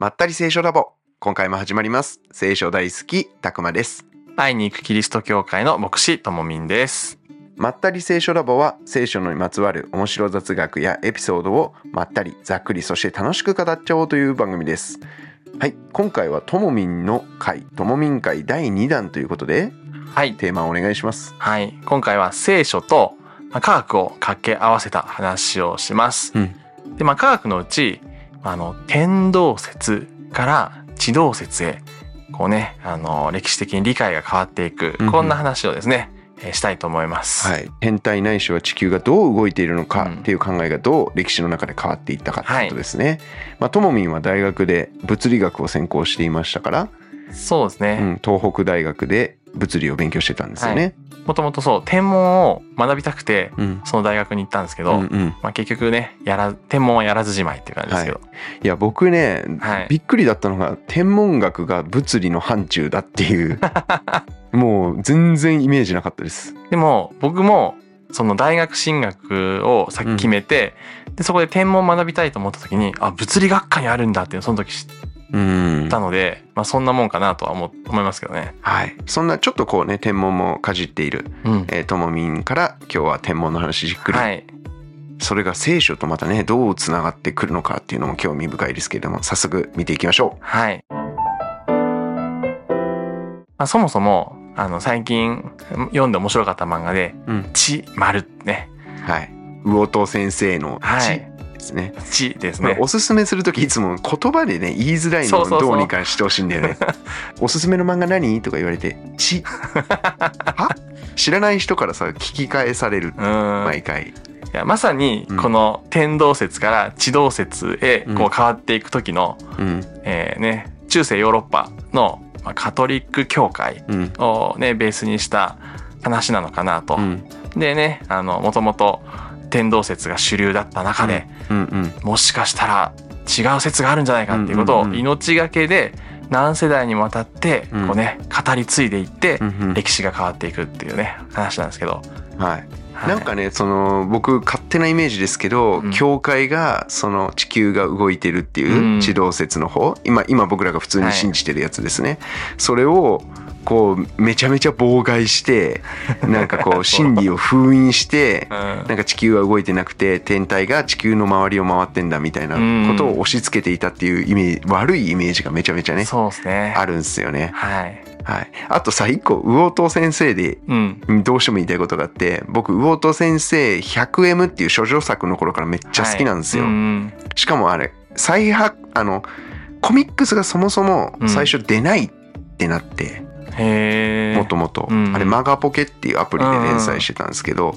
まったり聖書ラボ。今回も始まります。聖書大好き、たくまです。会いに行くキリスト教会の牧師ともみんです。まったり聖書ラボは聖書にまつわる面白雑学やエピソードをまったりざっくりそして楽しく語っちゃおうという番組です。はい、今回はともみんの会、ともみん会第2弾ということではい。テーマをお願いします。はい。今回は聖書とまあ科学を掛け合わせた話をします。うんで、まあ科学のうち、あの、天動説から地動説へ、こうね、あの、歴史的に理解が変わっていくこんな話をですね、えーしたいと思います。はい、天体ないしは地球がどう動いているのかうんっていう考えがどう歴史の中で変わっていったかってことですね。まあともみんは大学で物理学を専攻していましたから、そうですね。うん、東北大学で物理を勉強してたんですよね。もともとそう、天文を学びたくて、うん。その大学に行ったんですけど、うんうん、まあ結局ね、やら、天文はやらずじまいっていう感じですけど。い。や僕ね、はい。びっくりだったのが天文学が物理の範疇だっていう。もう全然イメージなかったです。でも僕もその大学進学をさっき決めて、でそこで天文を学びたいと思った時にあ物理学科にあるんだっていうその時知っうんたので、まあ、そんなもんかなとは思思いますけどね。はい、そんなちょっとこうね天文もかじっている、うん。えーともみんから今日は天文の話じっくり、はい、それが聖書とまたねどうつながってくるのかっていうのも興味深いですけれども早速見ていきましょはい。まあ、そもそもあの最近読んで面白かった漫画でう。うん「地丸」ね。はい、魚戸先生の地。はいですね。「地」ですね。おすすめする時いつも言葉でね言いづらいのをどうにかしてほしいんだよね。おすすめの漫画何とか言われて「ち」は？知らない人からさ聞き返される。うん。毎回。いやまさにうん。この天動説から地動説へこうん。う変わっていく時の、うん。えーね、中世ヨーロッパのまあカトリック教会うん。をねベースにした話なのかなと。うん。でねあのもともと天動説が主流だった中で、うんうんもしかしたら違う説があるんじゃないかっていうことをうんうんうん。命がけで何世代にもわたってうん。こうね語り継いでいってうんうん。歴史が変わっていくっていうね話なんですけど、はい。はい。なんかねその僕勝手なイメージですけど、うん。教会がその地球が動いてるっていううん。地動説の方、今今僕らが普通に信じてるやつですね、それをこうめちゃめちゃ妨害して なんかこう真理を封印してうん。なんか地球は動いてなくて天体が地球の周りを回ってんだみたいなことを押し付けていたっていうイメージ悪いイメージがめちゃめちゃねあるんですよね。はい。はい、あとさ一個魚戸先生でうんどうしても言いたいことがあって僕魚戸先生 100M っていう処女作の頃からめっちゃ好きなんですよ。はい。うん。しかもあれ再発あのコミックスがそもそも最初出ないってなってもともと。うん。あれマガポケっていうアプリで連載してたんですけど。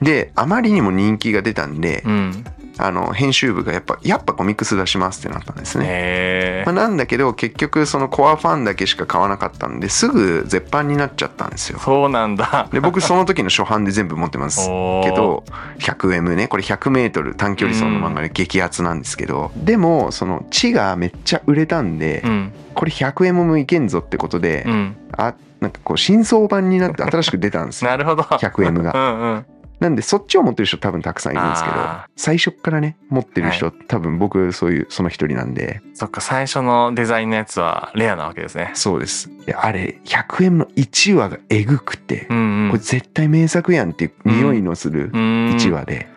であまりにも人気が出たんでうんあの編集部がやっぱやっぱコミックス出しますってなったんですね。まあ、なんだけど結局そのコアファンだけしか買わなかったんですぐ絶版になっちゃったんですよ。そうなんだ。で僕その時の初版で全部持ってますけど 100M ねこれ 100m 短距離走の漫画で激アツなんですけど、でもその地がめっちゃ売れたんで、うん。これ 100M もいけんぞってことで、うん。あなんかこう新装版になって新しく出たんですよ。なるほど。100M が。うんうんなんでそっちを持ってる人多分たくさんいるんですけどあ最初っからね持ってる人、多分僕そういうその一人なんで。そっか最初のデザインのやつはレアなわけですね。そうです。であれ 100M の1話がえぐくて、うんうん。これ絶対名作やんっていう匂いのするうん。1話で、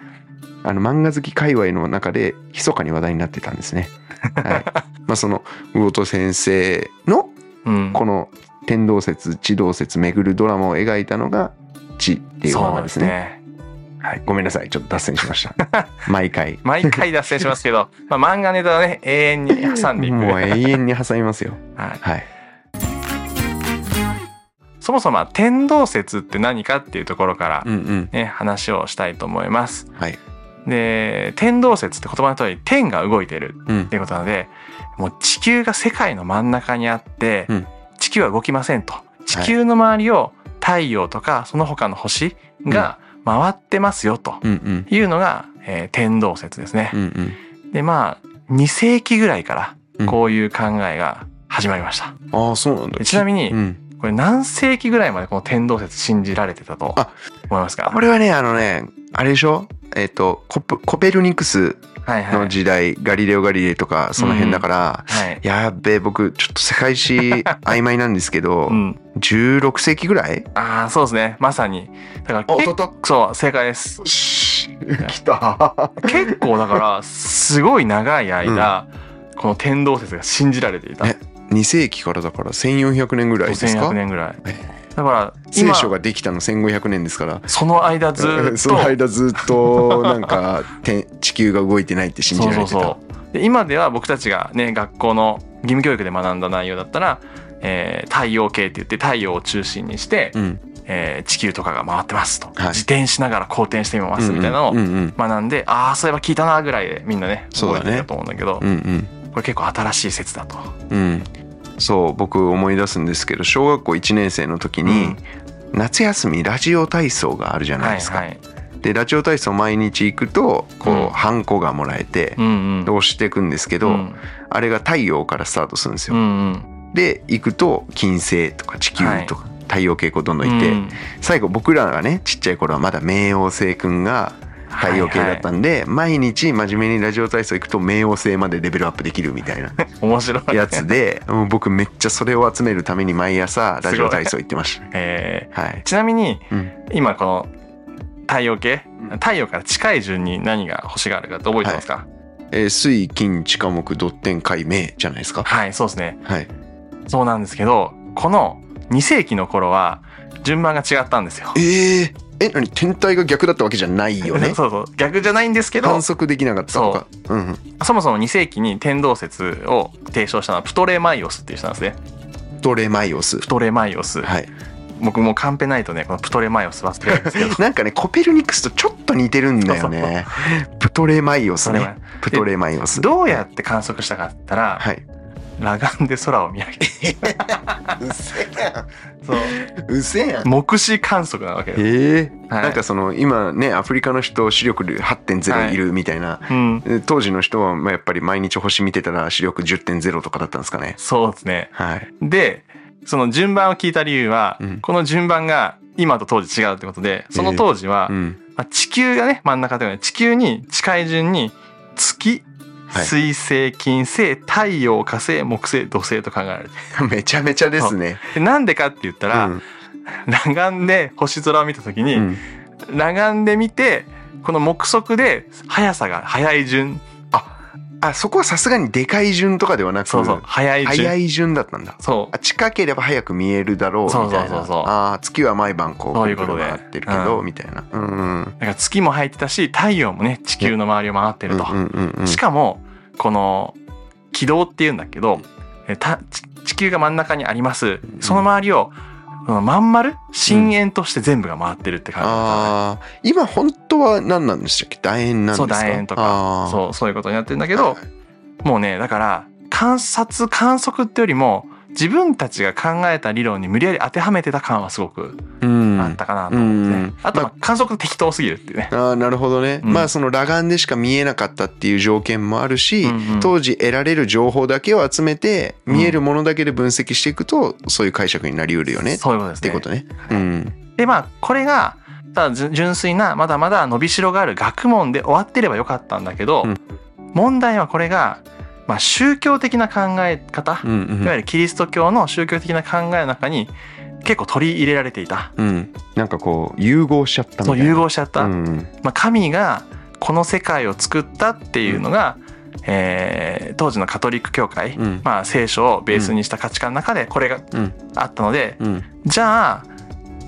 あの漫画好き界隈の中で密かに話題になってたんですね。はい、まあその魚戸先生のうん。この天動説地動説巡るドラマを描いたのが「地」っていう漫画ですね。はい、ごめんなさいちょっと脱線しました。毎回。毎回脱線しますけど、まあ、漫画ネタはね永遠に挟んでいく、もう永遠に挟みますよ。はい、はい。そもそも天動説って何かっていうところから、うんうん。ね、話をしたいと思います。はい。で天動説って言葉の通り天が動いてるうんっていうことなのでもう地球が世界の真ん中にあって、うん地球は動きませんと地球の周りを太陽とかその他の星が回ってますよとうんうん。いうのが、えー天動説ですね。うんうん。でまあ2世紀ぐらいかうんらこういう考えが始まりました。ああそうなんだで。ちなみにうん。これ何世紀ぐらいまでこの天動説信じられてたとあ思いますか？これはねあのねあれでしょ？えっ、とコプコペルニクスはいはい。の時代、ガリレオ・ガリレイとかその辺だから、はい。やっべえ僕ちょっと世界史曖昧なんですけど、うん。16世紀ぐらい？ああそうですね。まさに。だから結おととそう正解です。来た。結構だからすごい長い間、この天動説が信じられていた。え2世紀からだから1400年ぐらいですか？5100年ぐらい。えだから聖今書ができたの1500年ですから。その間ずーっと。その間ずっとなんか天地球が動いてないって信じられてた。そうそうで今では僕たちがね学校の義務教育で学んだ内容だったら、えー太陽系って言って太陽を中心にして、うん。えー地球とかが回ってますと、はい。自転しながら公転してみますみたいなのをうんうん学んで、ああそういえば聞いたなぐらいでみんなねそうだね。覚えてたと思うんだけど。うんうん。これ結構新しい説だと。うんそう僕思い出すんですけど小学校1年生の時に、夏休みラジオ体操があるじゃないですか、はいはい。でラジオ体操毎日行くとこう、うん。ハンコがもらえてうんうん。押していくんですけど、うん。あれが太陽からスタートするんですよ、うんうん。で行くと金星とか地球とか、太陽系こうどんどんいて、うん。最後僕らがねちっちゃい頃はまだ冥王星くんが太陽系だったんで、毎日真面目にラジオ体操行くと冥王星までレベルアップできるみたいな面白い。やつで僕めっちゃそれを集めるために毎朝ラジオ体操行ってましえた。はい。ー、ちなみにうん、今この太陽系うん。太陽から近い順に何が星があるかって覚えてますか？えー水金地下木土天海明じゃないですか？はい、そうですね。はい。そうなんですけどこの2世紀の頃は順番が違ったんですよ。えー、え何？天体が逆だったわけじゃないよね？そうそう逆じゃないんですけど観測できなかったとか。うんうん。そもそも2世紀に天動説を提唱したのはプトレマイオスっていう人なんですねトレマイオスプ。トレマイオス、はい。僕もうカンペないとねこのプトレマイオス忘れるんですけど なんかねコペルニクスとちょっと似てるんだよね。プトレマイオスプトレマね。プトレマイオス。どうやって観測したかったら、はい。裸眼で空を見上げて うせやん。そう。うせやん。目視観測なわけです、え。えはい。なんかその今ねアフリカの人視力8.0いるみたいな、うん。え当時の人はまあやっぱり毎日星見てたら視力10.0とかだったんですかね。そうですね。はい。でその順番を聞いた理由は、うん。この順番が今と当時違うってことでその当時は、うん。まあ、地球がね真ん中というのは地球に近い順に月はい水星金星太陽火星木星土星と考えられてる。めちゃめちゃですね。でなんでかって言ったら、うん。裸眼で星空を見た時に、うん。裸眼で見てこの目測で速さが速い順あそこはさすがにでかい順とかではなくそうそう。速い順。早い順だったんだ。そう。あ近ければ早く見えるだろうみたいなそうそう。そうそうあー月は毎晩こうそういうことで。回ってるけど、うん。みたいな。うん。うんだから月も入ってたし太陽もね地球の周りを回ってると、うんうんうんしかもこの軌道っていうんだけどえたち地球が真ん中にあります。その周りをそのまん丸？深円として全部が回ってるって感じだったのね。ああ今本当は何なんでしたっけ？楕円なんですそうか楕円とか。そうそういうことになってるんだけど、はい。もうねだから観察観測ってよりも自分たちが考えた理論に無理やり当てはめてた感はすごくうん。あったかなと思って。ね、うん。あとまあ観測適当すぎるっていうね、ああなるほどね、うん。まあその裸眼でしか見えなかったっていう条件もあるし、うんうん。当時得られる情報だけを集めてうん。見えるものだけで分析していくとそういう解釈になりうるよね。っそういうことですね。てことね。うん。でまあこれがただ純純粋なまだまだ伸びしろがある学問で終わってればよかったんだけど、うん。問題はこれが、まあ、宗教的な考え方、うんうん。いわゆるキリスト教の宗教的な考えの中に結構取り入れられていた。うん、なんかこう融合しちゃったみたそういな。融合しちゃった、うん。まあ、神がこの世界を作ったっていうのが、えー当時のカトリック教会、うん。まあ、聖書をベースにした価値観の中でこれがうん。あったので、うん。じゃあ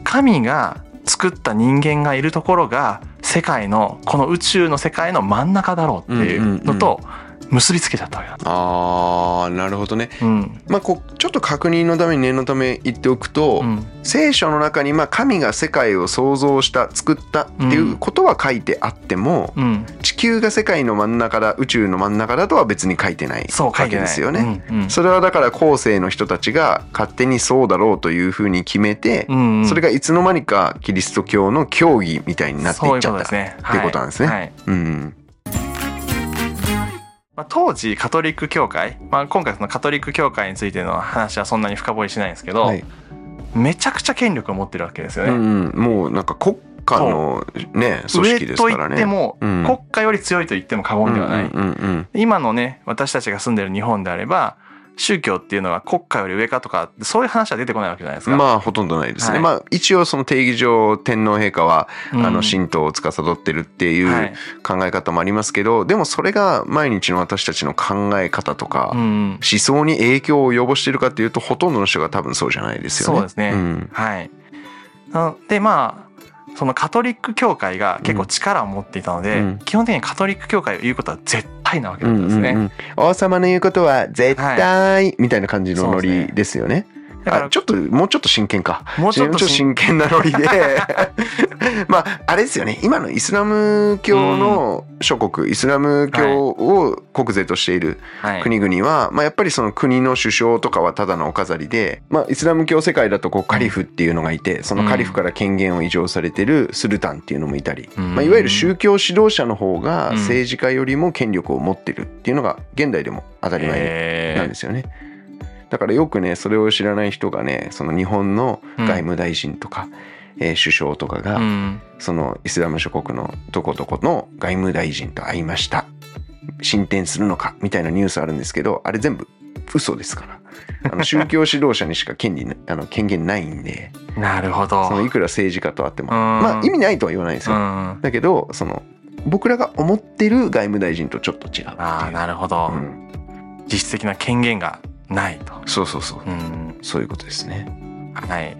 神が作った人間がいるところが世界のこの宇宙の世界の真ん中だろうっていうのと結びつけちゃったわけだ。あーなるほどね。うんまあこうちょっと確認のために念のため言っておくと、うん聖書の中にまあ神が世界を創造した作ったっていうことは書いてあっても、うん、地球が世界の真ん中だ宇宙の真ん中だとは別に書いてないわそう書いてないけですよね。うんうんそれはだから後世の人たちが勝手にそうだろうというふうに決めて、うんうんそれがいつの間にかキリスト教の教義みたいになっていっちゃった。っていうことなんですねはいはいうんまあ、当時カトリック教会、まあ、今回そのカトリック教会についての話はそんなに深掘りしないんですけど、はい。めちゃくちゃ権力を持ってるわけですよね。うんうん、もうなんか国家のね組織ですからね。上と言っても、うん。国家より強いと言っても過言ではない、今のね私たちが住んでる日本であれば宗教っていうのが国家より上かとかそういう話は出てこないわけじゃないですか。まあほとんどないですね。はいまあ一応その定義上天皇陛下は、うんあの神道を司ってるっていはいう考え方もありますけど、でもそれが毎日の私たちの考え方とか、うん思想に影響を及ぼしているかっていうとほとんどの人が多分そうじゃないですよね。そうですねんはい。なでまあそのカトリック教会が結構力を持っていたので、うん基本的にカトリック教会を言うことは絶対なわけだったんですね。うんうんうん王様の言うことは絶対、みたいな感じのノリですよね。だからあちょっともうちょっと真剣か。もうちょっと真剣。なノリで。まああれですよね。今のイスラム教の諸国、イスラム教を国税としているはい、国々は、まあ、やっぱりその国の首相とかはただのお飾りで、まあ、イスラム教世界だとこうカリフっていうのがいてそのカリフから権限を移譲されてるスルタンっていうのもいたり、うん。まあ、いわゆる宗教指導者の方がうん。政治家よりも権力を持ってるっていうのが現代でも当たり前えーなんですよね。だからよくねそれを知らない人がねその日本の外務大臣とか、えー首相とかが、うん。そのイスラム諸国のどこどこの外務大臣と会いました。進展するのかみたいなニュースあるんですけどあれ全部嘘ですから。あの 宗教指導者にしか権利あの権限ないんで。なるほど。そのいくら政治家とあってもうん。まあ意味ないとは言わないですよ、うん、だけどその僕らが思ってる外務大臣とちょっと違うああなるほど、うん、実質的な権限がないと。そうそうそう。うん。そういうことですね。はい。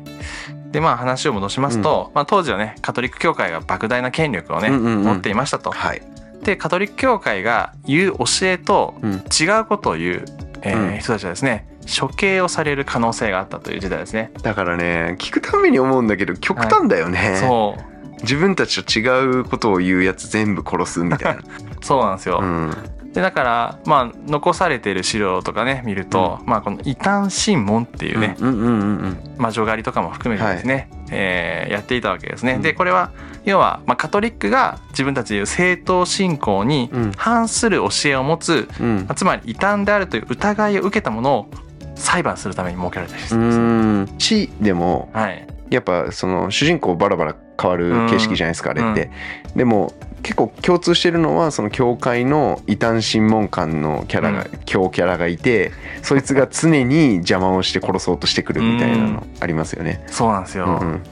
でまあ話を戻しますと、まあ、当時はねカトリック教会が莫大な権力をね、うんうんうん。持っていましたと。はい、でカトリック教会が言う教えとうん。違うことを言う、えーうん。人たちはですね処刑をされる可能性があったという時代ですね。だからね聞くたびに思うんだけど極端だよね、そう。自分たちと違うことを言うやつ全部殺すみたい そうなんですよ。な、うん、でだからまあ残されている資料とかね見ると、まあこの異端審問っていうね、うんうんうんうん魔女狩りとかも含めてですね、えーやっていたわけですね。うん。でこれは要は、まあ、カトリックが自分たちでいう正統信仰にうん。反する教えを持つ、うん。まあつまり異端であるという疑いを受けたものを裁判するために設けられたりす。うるん。です。でもはい、やっぱその主人公バラバラ変わる形式じゃないですか、あれって、でも結構共通してるのはその教会の異端審問官のキャラが、うん。教キャラがいてそいつが常に邪魔をして殺そうとしてくるみたいなのありますよね。そうなんですよ。うんうん。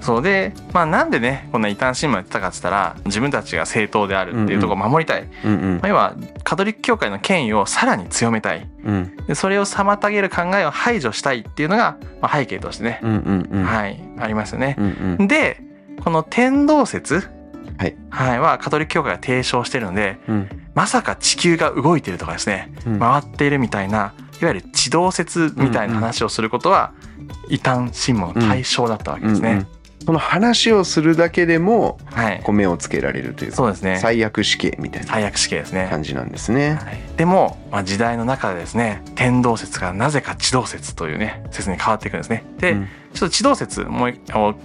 そうで、まあ、なんでねこんな異端審問やってたかっつったら自分たちが正統であるっていうところを守りたい、うんうん。まあ、要はカトリック教会の権威をさらに強めたい。うん。でそれを妨げる考えを排除したいっていうのが、まあ、背景としてね、うんうんうん。はいありますよね。うんうん。でこの天動説、はい。はい、はカトリック教会が提唱してるのでうん。まさか地球が動いてるとかですねうん。回っているみたいないわゆる地動説みたいな話をすることは異端審問の対象だったわけですね。うんうんその話をするだけでもはい、こう目をつけられるというかそうですね最悪死刑みたいな最悪死刑ですね。感じなんですね。はい、でも、まあ、時代の中でですね天動説がなぜか地動説というね説に変わっていくんですね。で、うんちょっと地動説もう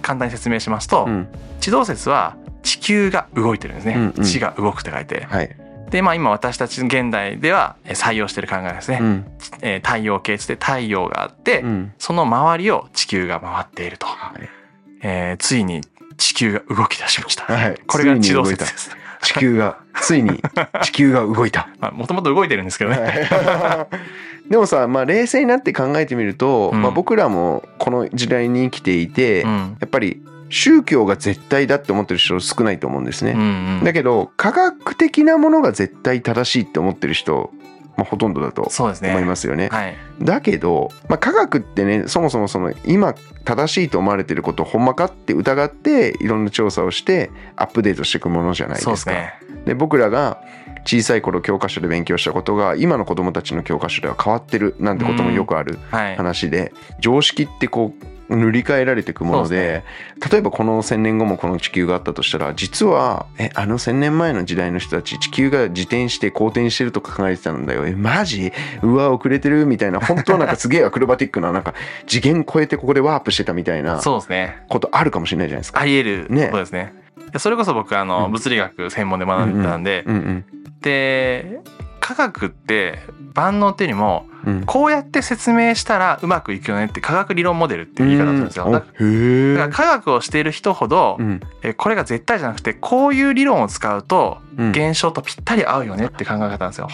簡単に説明しますと、うん地動説は地球が動いてるんですね。うんうん地が動くって書いて。はい。で、まあ今私たち現代ではえー採用している考えですね。うんえー太陽系で太陽があって、うんその周りを地球が回っていると。はいえーついに地球が動き出しました。はいこれが地動説です。地球がついに 地球が動いた。まあもともと動いてるんですけどね。はい でもさ、まあ、冷静になって考えてみると、うんまあ、僕らもこの時代に生きていて、やうん。っぱり宗教が絶対だって思ってる人少ないと思うんですね。うんうんだけど科学的なものが絶対正しいって思ってる人、まあ、ほとんどだと。思いますよね。はい。だけど、まあ、科学ってねそもそもその今正しいと思われてることほんまかって疑っていろんな調査をしてアップデートしていくものじゃないですか。そうですね。で僕らが小さい頃教科書で勉強したことが今の子どもたちの教科書では変わってるなんてこともよくあるはい。話で、常識ってこう塗り替えられていくものそうでで例えばこの1,000年後もこの地球があったとしたら実はえあの1,000年前の時代の人たち地球が自転して公転してるとか考えてたんだよ。えマジ？うわ遅れてるみたいな。本当はなんかすげえアクロバティックななんか 次元超えてここでワープしてたみたいなそうですね。ことあるかもしれないじゃないですか。あり得る。ね。ことですね。それこそ僕あのうん。物理学専門で学んでたんで、うんうん。で科学って万能っていうよりもうん。こうやって説明したらうまくいくよねって科学理論モデルっていう言い方をするんですよ。うん。だから科学をしている人ほど、うん。えこれが絶対じゃなくてこういう理論を使うとうん。現象とぴったり合うよねって考え方なんですよ。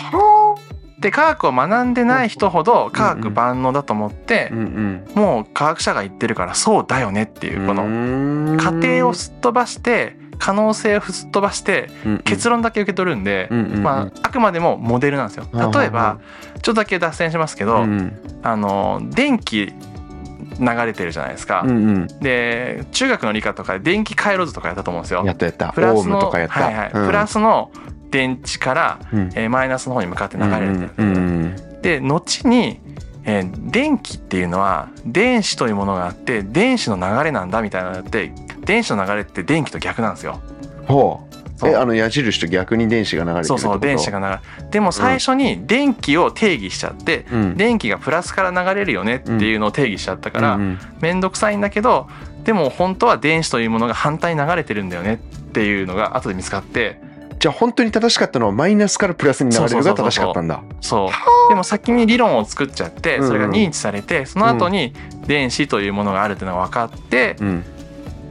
で科学を学んでない人ほど科学万能だと思ってうんうん。もう科学者が言ってるからそうだよねっていうこのの過程をすっ飛ばして可能性をすっ飛ばして結論だけ受け取るんで、まあ、あくまでもモデルなんですよ。例えばちょっとだけ脱線しますけど、うんあの電気流れてるじゃないですか。うんうん。で中学の理科とかで電気回路図とかやったと思うんですよ。やったやった。プラスのはいはい。うん。プラスの電池から、うん。えーマイナスの方に向かって流れてうんうんで後に、えー電気っていうのは電子というものがあって電子の流れなんだみたいなのって電子の流れって電気と逆なんですよ。ほう。えあの矢印と逆に電子が流れてるそうそう電子が流れでも最初に電気を定義しちゃって、うん。電気がプラスから流れるよねっていうのを定義しちゃったから、うんうんめんどくさいんだけどでも本当は電子というものが反対に流れてるんだよねっていうのが後で見つかって。じゃあ本当に正しかったのはマイナスからプラスに流れるが正しかったんだ。そう。でも先に理論を作っちゃってそれが認知されてその後に電子というものがあるっていうのが分かってうん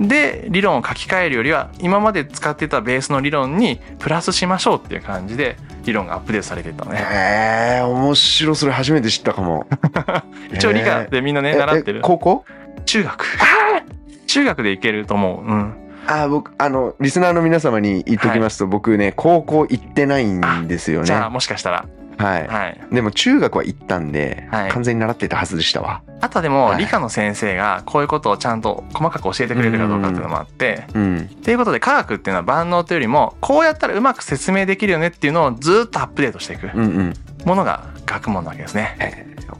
で理論を書き換えるよりは今まで使ってたベースの理論にプラスしましょうっていう感じで理論がアップデートされてたのね。へえ面白いそれ初めて知ったかも。一応理科でみんなねえ習ってる。え高校？中学。中学でいけると思う。うん。あー僕あのリスナーの皆様に言っときますと、僕ね高校行ってないんですよね。じゃあもしかしたらはい、はい。でも中学は行ったんで、はい。完全に習ってたはずでしたわ。あとでもはい。理科の先生がこういうことをちゃんと細かく教えてくれるかどうかっていうのもあって、うん。ということで科学っていうのは万能というよりもこうやったらうまく説明できるよねっていうのをずっとアップデートしていくものが学問なわけですね。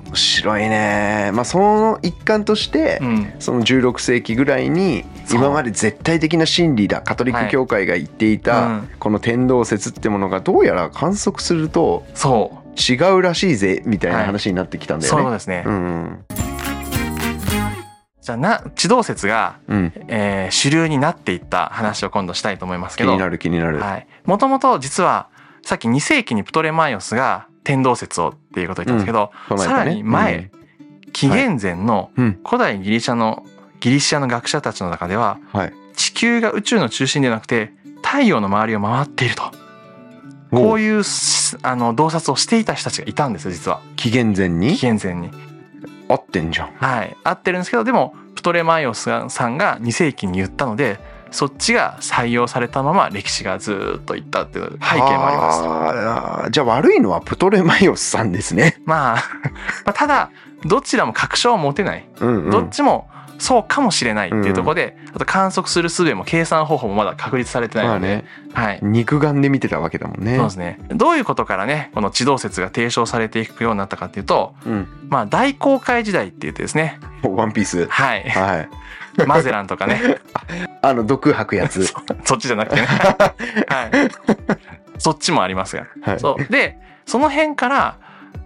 面白いね。まあその一環として、うん、その16世紀ぐらいにそう。今まで絶対的な真理だカトリック教会が言っていた、うん。この天動説ってものがどうやら観測するとそう。違うらしいぜみたいな話になってきたんだよね。そういうことですね。うん。じゃあな地動説が、うん。うん、えー主流になっていった話を今度したいと思いますけど。気になる気になる。はい、もともと実はさっき2世紀にプトレマイオスが天動説をっていうことを言ったんですけど、この間ね。さらに前、紀元前のうん。古代ギリシャのギリシャの学者たちの中でははい。地球が宇宙の中心ではなくて太陽の周りを回っていると。こういうあの洞察をしていた人たちがいたんですよ実は。紀元前に？紀元前に。合ってんじゃん。はい。合ってるんですけどでもプトレマイオスさんが2世紀に言ったのでそっちが採用されたまま歴史がずーっといったっていう背景もあります。じゃあ悪いのはプトレマイオスさんですね。まあ、まあただどちらも確証を持てない、うんうんどっちもそうかもしれないっていうところで、あと観測する術も計算方法もまだ確立されてないので、まあねはい、肉眼で見てたわけだもんね。そうですねどういうことからねこの地動説が提唱されていくようになったかっていうと、うん。まあ、大航海時代って言ってですねワンピース。はいはい。マゼランとかねあの毒吐くやつ。そっちじゃなくてね、はい、そっちもありますがはい。そうでその辺から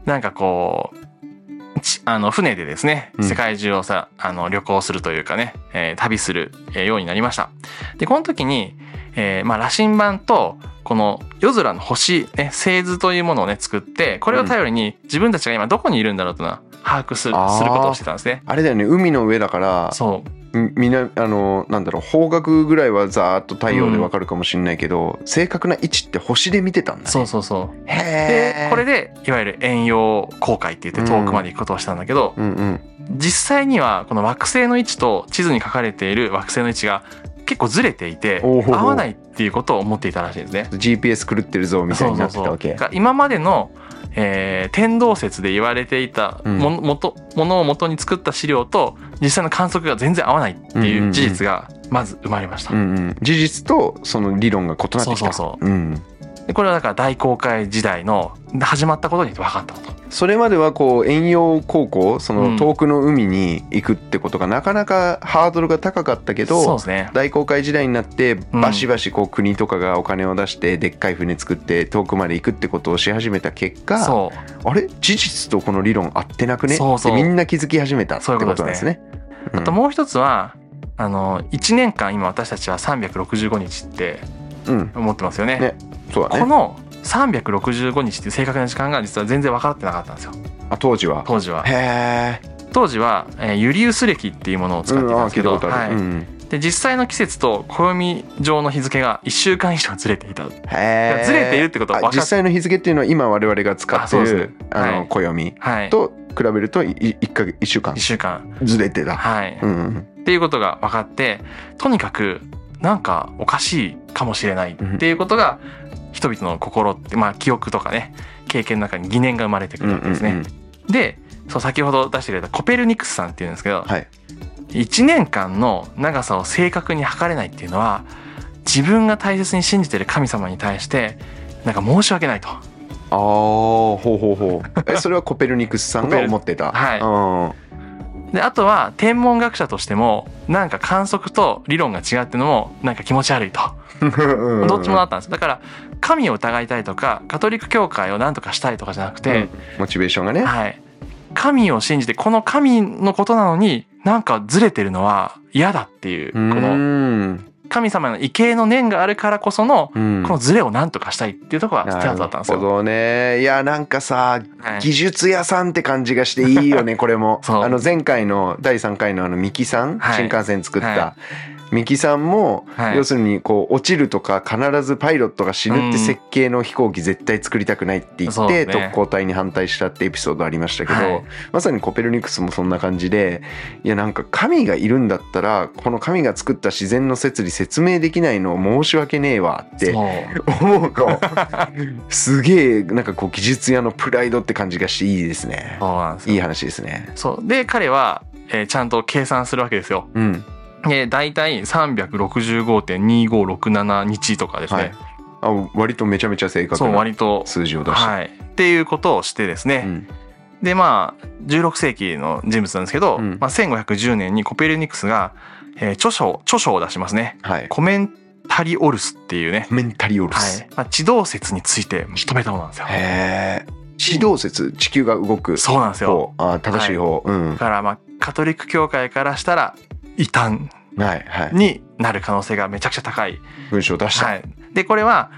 なんかこうちあの船でですねうん世界中をさ、あの旅行するというかね、えー旅するえーようになりました。でこの時に、えーまあ、羅針盤とこの夜空の星、ね、星図というものをね作ってこれを頼りに自分たちが今どこにいるんだろうというのは把握することをしてたんですね。あれだよね海の上だからそうみみなあのなんだろう方角ぐらいはざーっと太陽でわかるかもしれないけど、正確な位置って星で見てたんだね。そうそうそう。へえ。でこれでいわゆる遠洋航海って言って遠くまで行くことをしたんだけど、うんうん。実際にはこの惑星の位置と地図に書かれている惑星の位置が結構ずれていて合わないっていうことを思っていたらしいですね。GPS 狂ってるぞみたいになってたわけ。今までの、えー天動説で言われていたうんもの,、もとものを元に作った資料と実際の観測が全然合わないっていう事実がまず生まれました。うんうん、事実とその理論が異なってきた。そうそうそううん。でこれはだから大航海時代の始まったことに分かったこと。それまではこう遠洋航行そうん。の遠くの海に行くってことがなかなかハードルが高かったけど、そうですね。大航海時代になってうん。バシバシこう国とかがお金を出してでっかい船作って遠くまで行くってことをし始めた結果そう。あれ？事実とこの理論合ってなくね？そうみんな気づき始めたってここととですすなんでね。あともう一つはあの1年間今私たちは365日ってうん、うん思ってますよね。ね。そうだね。この365日っていう正確な時間が実は全然分かってなかったんですよ。あ当時は？当時は。へえ当時は、えーユリウス暦っていうものを使っていたんですけど、はい。うんで実際の季節と暦上の日付が1週間以上ずれていた。へえずれているってことはあ分かっ実際の日付っていうのは今我々が使ってるあのはい。暦はい。と比べるといい一ヶ月一週間1週間。ずれてた。はい、うんうん。っていうことが分かってとにかくなんかおかしいかもしれないっていうことが人々の心ってまあ記憶とかね経験の中に疑念が生まれてくうんるわけですね。うんうんでそう先ほど出してくれたコペルニクスさんっていうんですけど、はい。1年間の長さを正確に測れないっていうのは自分が大切に信じてる神様に対してなんか申し訳ないと。ああほうほうほう。えそれはコペルニクスさんが思ってた？はいであとは天文学者としてもなんか観測と理論が違うってのもなんか気持ち悪いと。うん。どっちもあったんです。だから神を疑いたいとかカトリック教会を何とかしたいとかじゃなくて、うんモチベーションがね。はい、神を信じてこの神のことなのになんかずれてるのは嫌だっていうこうのん。神様の畏敬の念があるからこそのうん。このズレを何とかしたいっていうところがスタートだったんですよ。なるほどね。いやなんかさはい。技術屋さんって感じがしていいよねこれも。あの前回の第3回のあのミキさん、はい。新幹線作った、はミキさんも、はい。要するにこう落ちるとか必ずパイロットが死ぬって設計の飛行機絶対作りたくないって言って、特攻隊に反対したってエピソードありましたけど、はい。まさにコペルニクスもそんな感じでいやなんか神がいるんだったらこの神が作った自然の摂理説明できないの申し訳ねえわって思うとすげえなんかこう技術屋のプライドって感じがしていいですね。いい話ですね。そう。で彼は、えーちゃんと計算するわけですよ。うんで大体365.2567日とかですね、はい。あ割とめちゃめちゃ正確そうな割と数字を出して、はい、っていうことをしてですね、うん。でまあ16世紀の人物なんですけど、うん。まあ、1510年にコペルニクスが、えー著書を著書を出しますね。はい。コメンタリオルスっていうね、メンタリオルはス、い。まあ、地動説についてまとめたものなんですよ。へえ地動説地球が動くそうなんですよ。方。あ正しい方、うん。だからまあカトリック教会からしたら異端。はいはいになる可能性がめちゃくちゃ高い。文章を出した、はい、でこれは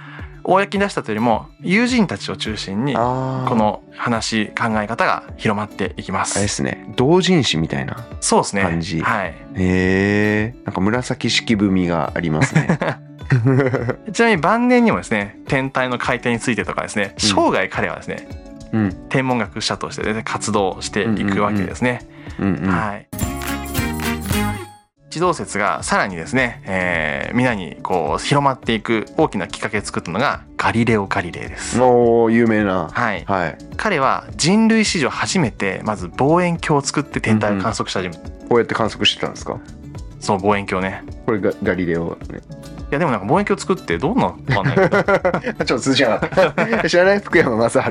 公に出したというよりも友人たちを中心にこの話考え方が広まっていきま。あれですすね同人誌みたいなそうですね。感じはい。へえんか紫式文がありますね ちなみに晩年にもですね天体の回転についてとかですねうん生涯彼はですね、うん天文学者としてね活動していくわけですね。はい。地動説がさらにですね、えー、皆にこう広まっていく大きなきっかけを作ったのがガリレオ・ガリレイです。おー有名な。はい、はい。彼は人類史上初めてまず望遠鏡を作って天体を観測した人物、こうやって観測してたんですか？その望遠鏡ね。これがガリレオ、ね、いやでもなんか望遠鏡作ってどんな わかんないけどちょっと通じなかった知らない？福山雅治。こ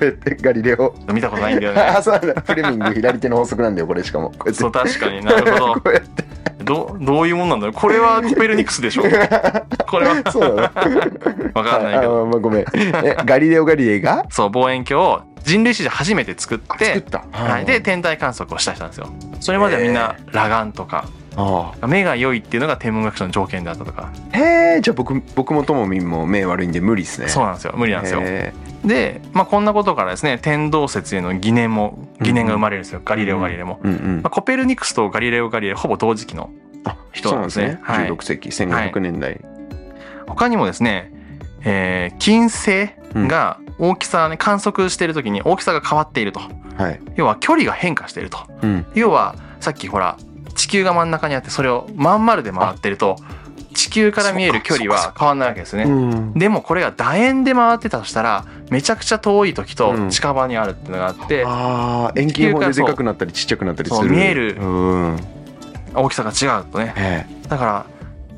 うやってガリレオ。見たことないんだよね。あそうなんだ。フレミング左手の法則なんだよこれしかも。そう確かに。なるほど。こうやってどどういうもんなんだろう？これはコペルニクスでしょ？これは。そうだね わかんないけど。ああまあごめん。えガリレオ・ガリレイが？そう望遠鏡を人類史上初めて作ってはい、で天体観測をした人なんですよ。それまではみんな裸眼とかあ目が良いっていうのが天文学者の条件だったとか。あへえじゃあ僕僕もともみんも目悪いんで無理ですね。そうなんですよ。無理なんですよ。へで、まあ、こんなことからですね天動説への疑念も疑念が生まれるんですよ、ガリレオ・ガリレイも、えうんうん。まあ、コペルニクスとガリレオ・ガリレイほぼ同時期のあ人なんですね。そうなんはい。16世紀1500年代。他にもですね、えー金星が大きさね観測している時に大きさが変わっていると。はい。要は距離が変化していると。うん。要はさっきほら地球が真ん中にあってそれをまん丸で回ってると地球から見える距離は変わんないわけですね。うん。でもこれが楕円で回ってたとしたらめちゃくちゃ遠い時とうん。近場にあるっていうのがあってああ遠近法ででかくなったりちっちゃくなったりする。見えるうん。大きさが違うとね。へだから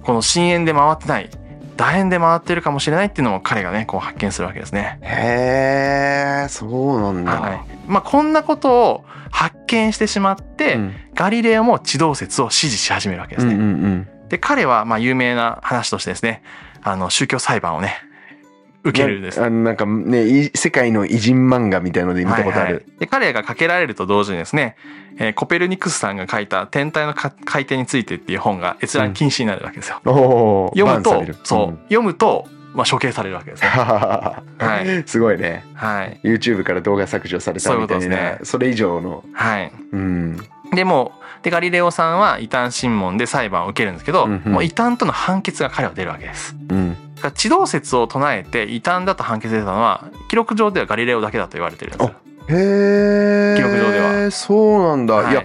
この深円で回ってない楕円で回ってるかもしれないっていうのも彼がねこう発見するわけですね。えへえそうなんだ、はい。まあ、こんなことを発見してしまって、うんガリレオも地動説を支持し始めるわけですね。うんうんで彼はまあ有名な話としてですねあの宗教裁判をね受けるんです。あのなんかねい世界の偉人漫画みたいので見たことあはいはい。る、で彼がかけられると同時にですね、えーコペルニクスさんが書いた天体のか回転についてっていう本が閲覧禁止になるわけですよ。おお読むとそう、ん。読むとまあ、処刑されるわけですね。はい。すごいね。はい。YouTube から動画削除されたみたいそういうことなですそれ以上の。はい、うんでもでガリレオさんは異端審問で裁判を受けるんですけど、うんうん。もう異端との判決が彼は出るわけです。うん。だから地動説を唱えて異端だと判決出たのは記録上ではガリレオだけだと言われてるんですよ。へえ記録上では。そうなんだ、、はいや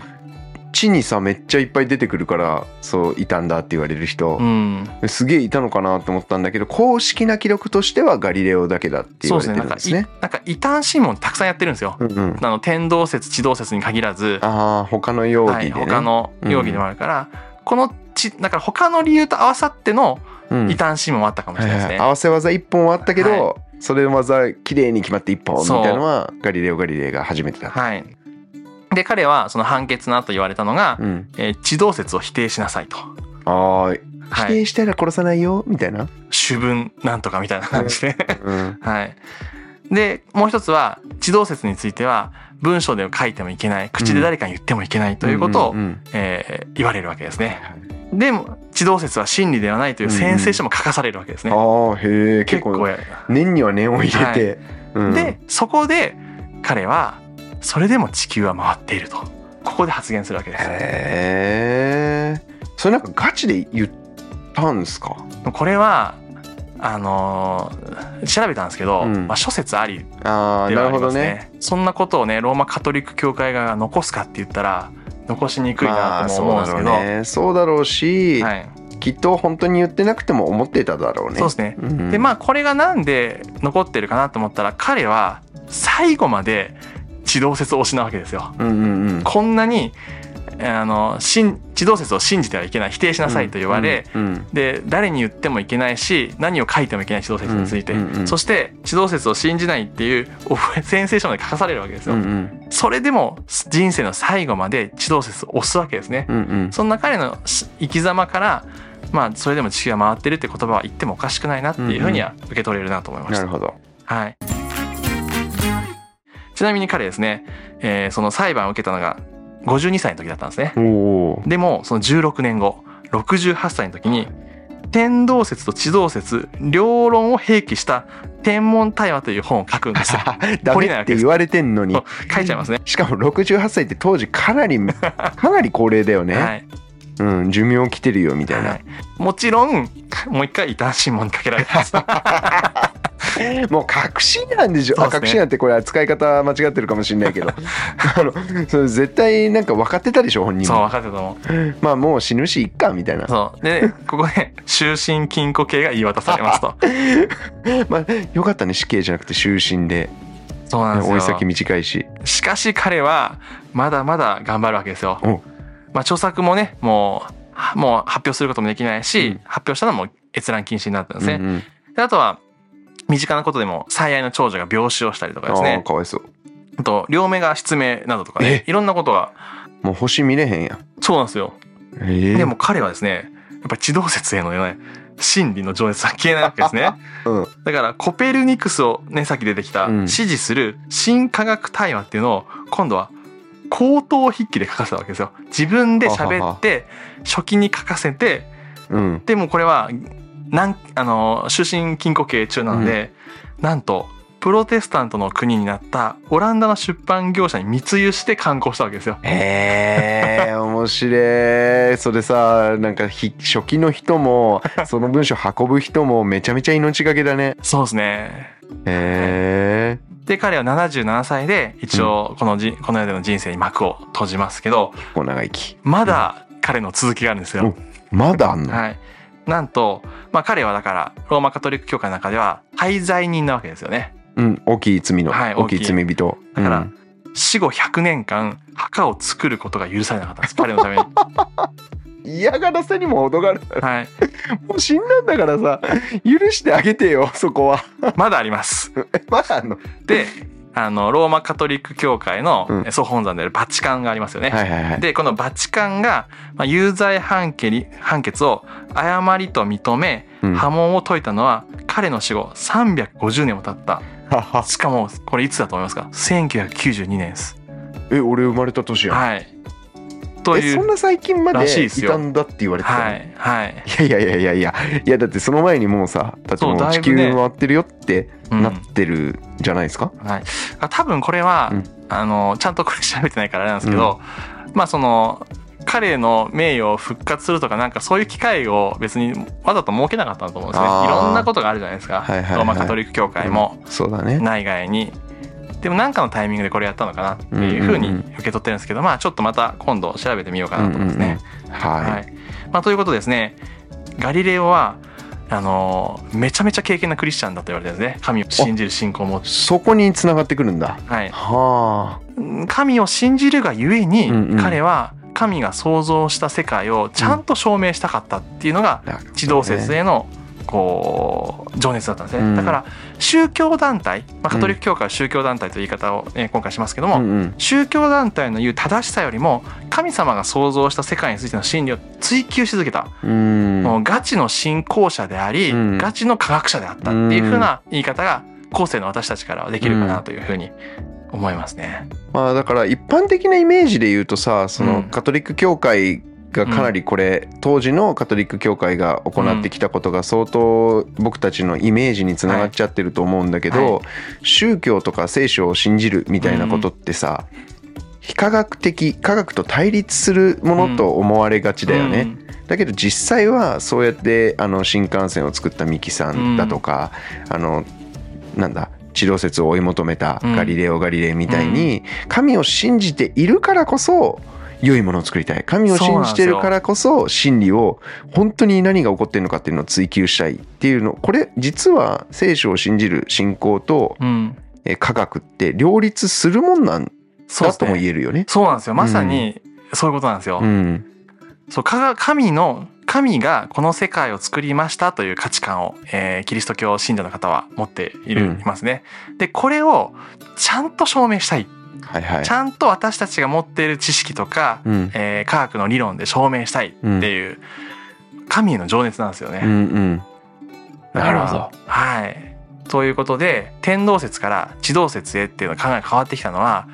地にさめっちゃいっぱい出てくるからそういたんだって言われる人。う、ん、すげえいたのかなと思ったんだけど公式な記録としてはガリレオだけだって言われてるんですね。なんか異端審問たくさんやってるんですよ。うんうん、あの天動説地動説に限らず、ああ他の容はい、疑でね、他の容疑でもあるから、このちだから他の理由と合わさってのうん。異端審問もあったかもしれないですね。はいはい。合わせ技一本はあったけど、はそれ技綺麗に決まって一本みたいなのはガリレオ・ガリレイが初めてだった。はい。で彼はその判決の後言われたのが、うん、えー地動説を否定しなさいと。あ否定したら殺さないよ？みたいな？主文なんとかみたいな感じで。うん。はい。でもう一つは地動説については文章で書いてもいけない。口で誰かに言ってもいけないということを、んんん。えー言われるわけですね。でも地動説は真理ではないという宣誓書も書かされるわけですね。ああへえ結構結構や。念には念を入れて、うん。でそこで彼はそれでも地球は回っていると。ここで発言するわけです。へえそれなんかガチで言ったんですか？これはあのー調べたんですけど、うん。まあ、諸説ありああなるほどではありますね。ね。そんなことをねローマカトリック教会側が残すかって言ったら残しにくいまなと思うんですけど、ろうね。そうだろうし、はい、きっと本当に言ってなくても思ってただろうね。そうですね。うん。でまあこれがなんで残ってるかなと思ったら彼は最後まで地動説推しなわけですよ。うんうんうんこんなにあの信地動説を信じてはいけない否定しなさいと言われ、うんうんで誰に言ってもいけないし何を書いてもいけない地動説について、うんうんうんそして地動説を信じないっていう覚え宣誓書まで書かされるわけですよ。うんうんそれでも人生の最後まで地動説を推すわけですね。うんうんそんな彼のし生き様からまあそれでも地球が回ってるって言葉は言ってもおかしくないなっていうふうには受け取れるなと思いました。なるほどはい。ちなみに彼ですね、えーその裁判を受けたのが52歳の時だったんですね。でもその16年後68歳の時に天動説と地動説両論を併記した天文対話という本を書くんですよ。ダメって言われてんのに書いちゃいますね。しかも68歳って当時かなりかなり高齢だよね、はい。うん寿命来てるよみたいな、はいもちろんもう一回異端審問にかけられてます。もう確信なんでしょ、ね。確信なんてこれは使い方間違ってるかもしれないけど。あのそれ絶対なんか分かってたでしょ？本人そうも分かってたと思う。まあもう死ぬしいっかみたいな。そう。でここで終身禁錮刑が言い渡されますと。まあよかったね死刑じゃなくて終身で。そうなんですよ。追い先短いし。しかし彼はまだまだ頑張るわけですよ。お。まあ、著作もねもうはもう発表することもできないし、うん。発表したのも閲覧禁止になったんですね。うんうん。であとは身近なことでも最愛の長女が病死をしたりとかですね。かわいそう。あと両目が失明などとかね。いろんなことが。もう星見れへんやん。そうなんですよ。ええでも彼はですねやっぱり地動説へのね真理の情熱は消えないわけですね。うん。だからコペルニクスをねさっき出てきたうん。支持する新科学対話っていうのを今度は口頭筆記で書かせたわけですよ。自分で喋って書記に書かせてうん。でもこれはなんあの終身禁錮刑中なので、なんとプロテスタントの国になったオランダの出版業者に密輸して刊行したわけですよ。へえ面白いそれさなんかひ初期の人もその文章運ぶ人もめちゃめちゃ命がけだねそうですね。へえで彼は77歳で一応このじ、この世での人生に幕を閉じますけどこう長生きまだ彼の続きがあるんですよ。まだあんの、はい。なんと、まあ彼はだからローマカトリック教会の中では廃罪人なわけですよね。うん大きい罪の、はい大きい罪人だからうん死後100年間墓を作ることが許されなかったんです彼のために。嫌がらせにも程があるはい。もう死んだんだからさ許してあげてよそこはまだあります。え まだあんの？で、あのローマカトリック教会のうん。総本山であるバチカンがありますよね。はいはいはい。でこのバチカンがまあ有罪判決を誤りと認めうん。波紋を解いたのは彼の死後350年も経った。しかもこれいつだと思いますか？1992年です。え俺生まれた年や。ん、はい。というえそんな最近まらでしいたんだって言われてたの、はいはい、いやいやいやいや。いやいやだってその前にもうさだってもそう地球回ってるよってうんなってるじゃないですか、はい、あ多分これは、うん。あのちゃんとこれ調べてないからあれなんですけど、まあその彼の名誉を復活するとかなんかそういう機会を別にわざと設けなかったと思うんですね。いろんなことがあるじゃないですか、はいはいはい。ローマカトリック教会もそうだね。内外に。でも何かのタイミングでこれやったのかなっていうふうに受け取ってるんですけど、まあちょっとまた今度調べてみようかなと思いますね。はい、はい。まあ、ということでですね。ガリレオはあのめちゃめちゃ敬虔なクリスチャンだと言われてるんですね。神を信じる信仰を持つ、そこに繋がってくるんだ。はい、は神を信じるがゆえに、うんうん。彼は神が創造した世界をちゃんと証明したかったっていうのがあ地動説へのこう情熱だったんですね、うん。だから宗教団体、まあ、カトリック教会は宗教団体という言い方を、えー今回しますけども、うんうん。宗教団体の言う正しさよりも神様が創造した世界についての真理を追求し続けた、うん。もうガチの信仰者であり、うん。ガチの科学者であったっていうふうな言い方が後世の私たちからはできるかなというふうに思いますね。まあだから一般的なイメージで言うとさそのうん。カトリック教会がかなりこれ、当時のカトリック教会が行ってきたことが相当僕たちのイメージにつながっちゃってると思うんだけど、は宗教とか聖書を信じるみたいなことってさ、非科学的科学と対立するものと思われがちだよね。うん。だけど実際はそうやってあの新幹線を作ったミキさんだとか、あのなんだ地動説を追い求めたガリレオ・ガリレイみたいに、神を信じているからこそ良いものを作りたい神を信じてるからこそ真理を本当に何が起こってるのかっていうのを追求したいっていうのこれ実は聖書を信じる信仰とうんえ科学って両立するもんなんだとも。言えるよね。そうなんですよ。まさにそういうことなんですよ。うんそう神の神がこの世界を作りましたという価値観を、えーキリスト教信者の方は持っている、うんいますね。でこれをちゃんと証明したい、はいはい。ちゃんと私たちが持っている知識とか、うん。えー科学の理論で証明したいっていう、神への情熱なんですよね。うん。うんなるほど。はい。ということで天動説から地動説へっていうの考えが変わってきたのは、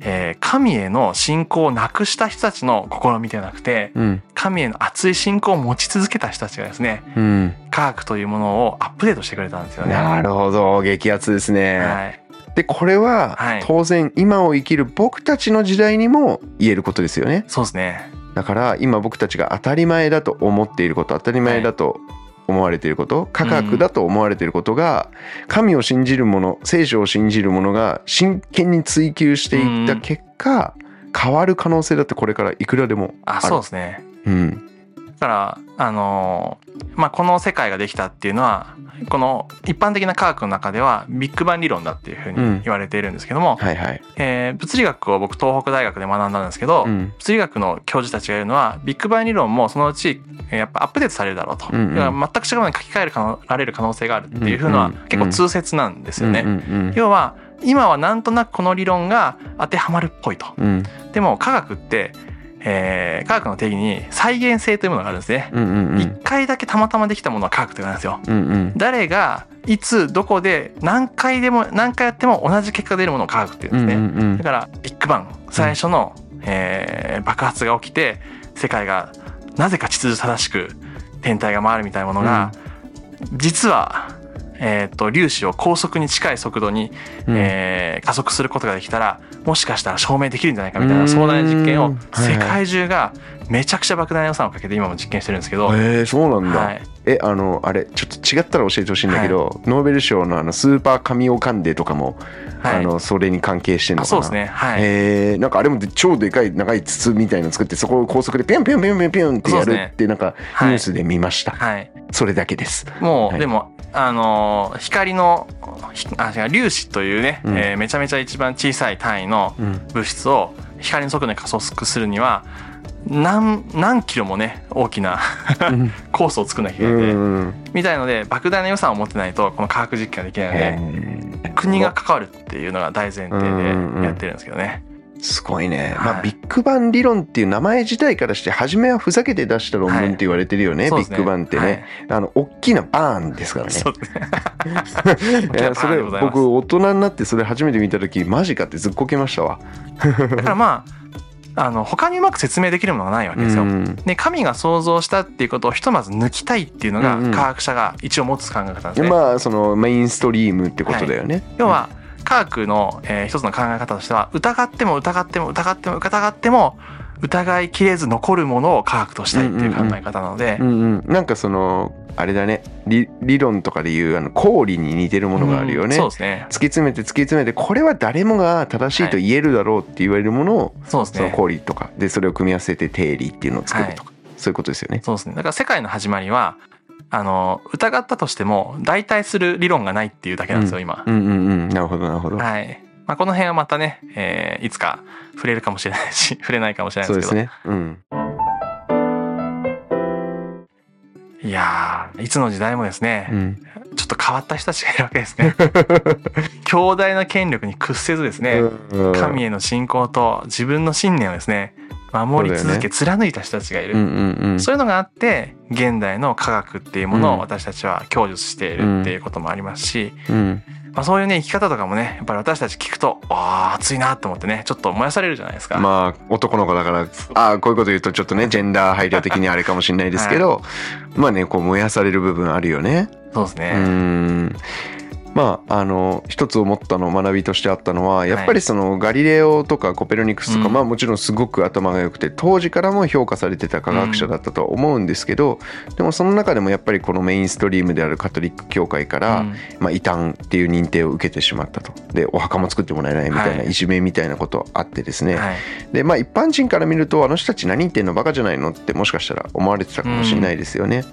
えー神への信仰をなくした人たちの試みではなくてうん。神への熱い信仰を持ち続けた人たちがですねうん。科学というものをアップデートしてくれたんですよね。なるほど。激アツですね。はい、でこれははい当然今を生きる僕たちの時代にも言えることですよね。そうですね。だから今僕たちが当たり前だと思っていること当たり前だと思われていること科学だと思われていることが神を信じる者聖書を信じる者が真剣に追求していった結果変わる可能性だってこれからいくらでもあある。そうですね。うんだからあのーまあこの世界ができたっていうのはこの一般的な科学の中ではビッグバン理論だっていうふううん。に言われているんですけども、はいはい。えー物理学を僕東北大学で学んだんですけど、うん。物理学の教授たちが言うのはビッグバン理論もそのうちえーやっぱアップデートされるだろうと、うんうん。全く違うものに書き換えるられる可能性があるっていうふうのは結構通説なんですよね。うんうん。要は今はなんとなくこの理論が当てはまるっぽいと。うん。でも科学って、えー科学の定義に再現性というものがあるんですね。うんうんうん。一回だけたまたまできたものは科学というなんですよ。うんうん。誰がいつどこで何回でも何回やっても同じ結果が出るものを科学っていうんうんですね。うんうんだからビッグバン。最初の、えー爆発が起きて世界がなぜか秩序正しく天体が回るみたいなものが、実は、えー、と粒子を高速に近い速度に、うん。えー加速することができたらもしかしたら証明できるんじゃないかみたいな壮大な実験を世界中がめちゃくちゃ莫大な予算をかけて今も実験してるんですけど、へえそうなんだ、はい、えあのあれちょっと違ったら教えてほしいんだけど、ノーベル賞のあのスーパー神オカンデとかも、はい。あのそれに関係してんのかな？あそうですね。はい、へえなんかあれも超でかい長い筒みたいの作ってそこを高速でピュンピュンピュンピュンピュンってやるってなんかはいニュースで見ました、はい、それだけです。もう、はい。でもあのー光のひあ違う粒子というね、うん。えーめちゃめちゃ一番小さい単位のうん。物質を光の速度に加速するには何何キロもね大きなうん。コースを作らなきゃういけない、んみたいので莫大な予算を持ってないとこの科学実験ができないので国が関わるっていうのが大前提でやってるんですけどね。すごいね、はい。まあビッグバン理論っていう名前自体からして初めはふざけて出した論文って言われてるよね、そうですビッグバンってね、あの大きなバーンですからはいね。そうですね。いやそれ僕大人になってそれ初めて見た時マジかってずっこけましたわ。だからまあの他にうまく説明できるものがないわけですよ。うんで神が創造したっていうことをひとまず抜きたいっていうのが科学者が一応持つ考え方なんですね。まあそのメインストリームってことだよね。要は科学の、えー一つの考え方としては疑っても疑っても疑っても疑っても疑いきれず残るものを科学としたいっていう考え方なので、うんうん、なんかそのあれだね。理理論とかでいうあの公理に似てるものがあるよね。うんそうですね。突き詰めて突き詰めてこれは誰もが正しいと言えるだろうって言われるものを、そのそうですね。公理とか。でそれを組み合わせて定理っていうのを作るとか、そういうことですよね。そうですね。だから世界の始まりはあの疑ったとしても代替する理論がないっていうだけなんですよ、今。うんうんうん。なるほどなるほど。はいまあ、この辺はまたね、えーいつか触れるかもしれないし 触れないかもしれないそうでけどですすね。うん。いやーいつの時代もですね、うん。ちょっと変わった人たちがいるわけですね。強大な権力に屈せずですね、うん神への信仰と自分の信念をですね守り続け、貫いた人たちがいる、うんうんうん。そういうのがあって現代の科学っていうものうんを私たちは享受しているっていうこともありますし、うん。まあ、そういうね生き方とかもねやっぱり私たち聞くとああ熱いなと思ってねちょっと燃やされるじゃないですか。まあ男の子だからああこういうこと言うとちょっとねジェンダー配慮的にあれかもしれないですけど、まあねこう燃やされる部分あるよね。うそうですね、んまああの一つ思ったの学びとしてあったのはやっぱりそのガリレオとかコペルニクスとか、うん。まあもちろんすごく頭が良くて当時からも評価されてた科学者だったとは思うんですけど、でもその中でもやっぱりこのメインストリームであるカトリック教会から、うん。まあ、異端っていう認定を受けてしまったと。でお墓も作ってもらえないみたいな、はい。いじめみたいなことあってですね、はい。でまあ一般人から見るとあの人たち何言ってんのバカじゃないのってもしかしたら思われてたかもしれないですよね。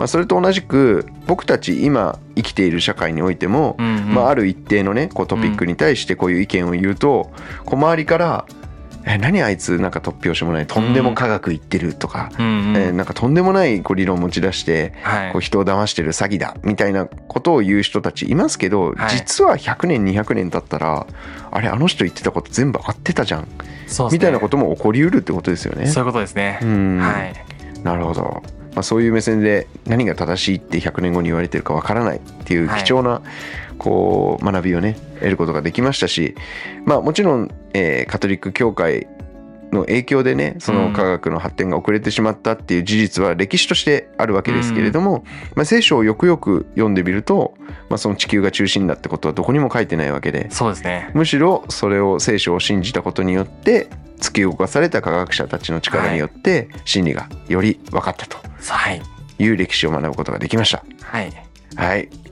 まあ、それと同じく僕たち今生きている社会においても、うんうん。まあ、ある一定のねこうトピックに対してこういう意見を言うと、こう周りから「え何あいつなんか突拍子もないとんでも科学言ってる」とか、うんうんえーなんかとんでもないこう理論持ち出してはい。こう人を騙してる詐欺だみたいなことを言う人たちいますけど、はい。実は100年200年経ったらあれあの人言ってたこと全部合ってたじゃん、ね。みたいなことも起こりうるってことですよね。そういうことですね。うん。はい。なるほど、まあ、そういう目線で何が正しいって100年後に言われてるかわからないっていうはい。貴重なこう学びをね得ることができましたし、まあ、もちろん、えーカトリック教会の影響でねその科学の発展が遅れてしまったっていう事実は歴史としてあるわけですけれども、まあ、聖書をよくよく読んでみると、まあ、その地球が中心だってことはどこにも書いてないわけでそうですね。むしろそれを聖書を信じたことによって突き動かされた科学者たちの力によって真理がより分かったとはい。いう歴史を学ぶことができました。はい。はい、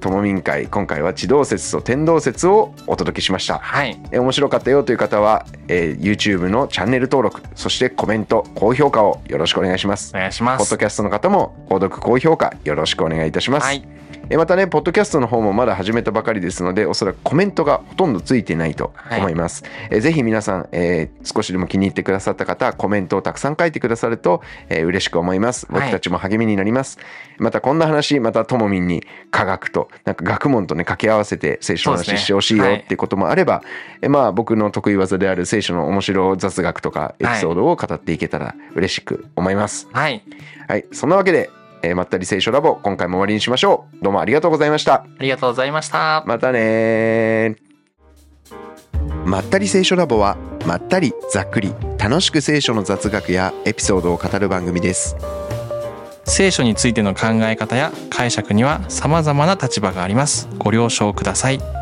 ともみん会今回は地動説と天動説をお届けしました。はい。え面白かったよという方は、えー YouTube のチャンネル登録そしてコメント高評価をよろしくお願いします。お願いしますポッド。キャストの方も購読高評価よろしくお願いいたします。はい。えまたねポッドキャストの方もまだ始めたばかりですのでおそらくコメントがほとんどついてないと思います、えぜひ皆さん、えー少しでも気に入ってくださった方コメントをたくさん書いてくださると、えー嬉しく思います。はい。僕たちも励みになります、またこんな話またともみんに科学となんか学問とね掛け合わせて聖書の話してほしいよはい。っていうこともあれば、えまあ僕の得意技である聖書の面白雑学とかエピソードを語っていけたら嬉しく思います。はい。はい。そんなわけで、えーまったり聖書ラボ今回も終わりにしましょうどうもありがとうございましたありがとうございました。またねーまったり聖書ラボはまったりざっくり楽しく聖書の雑学やエピソードを語る番組です聖書についての考え方や解釈には様々な立場があります。ご了承ください。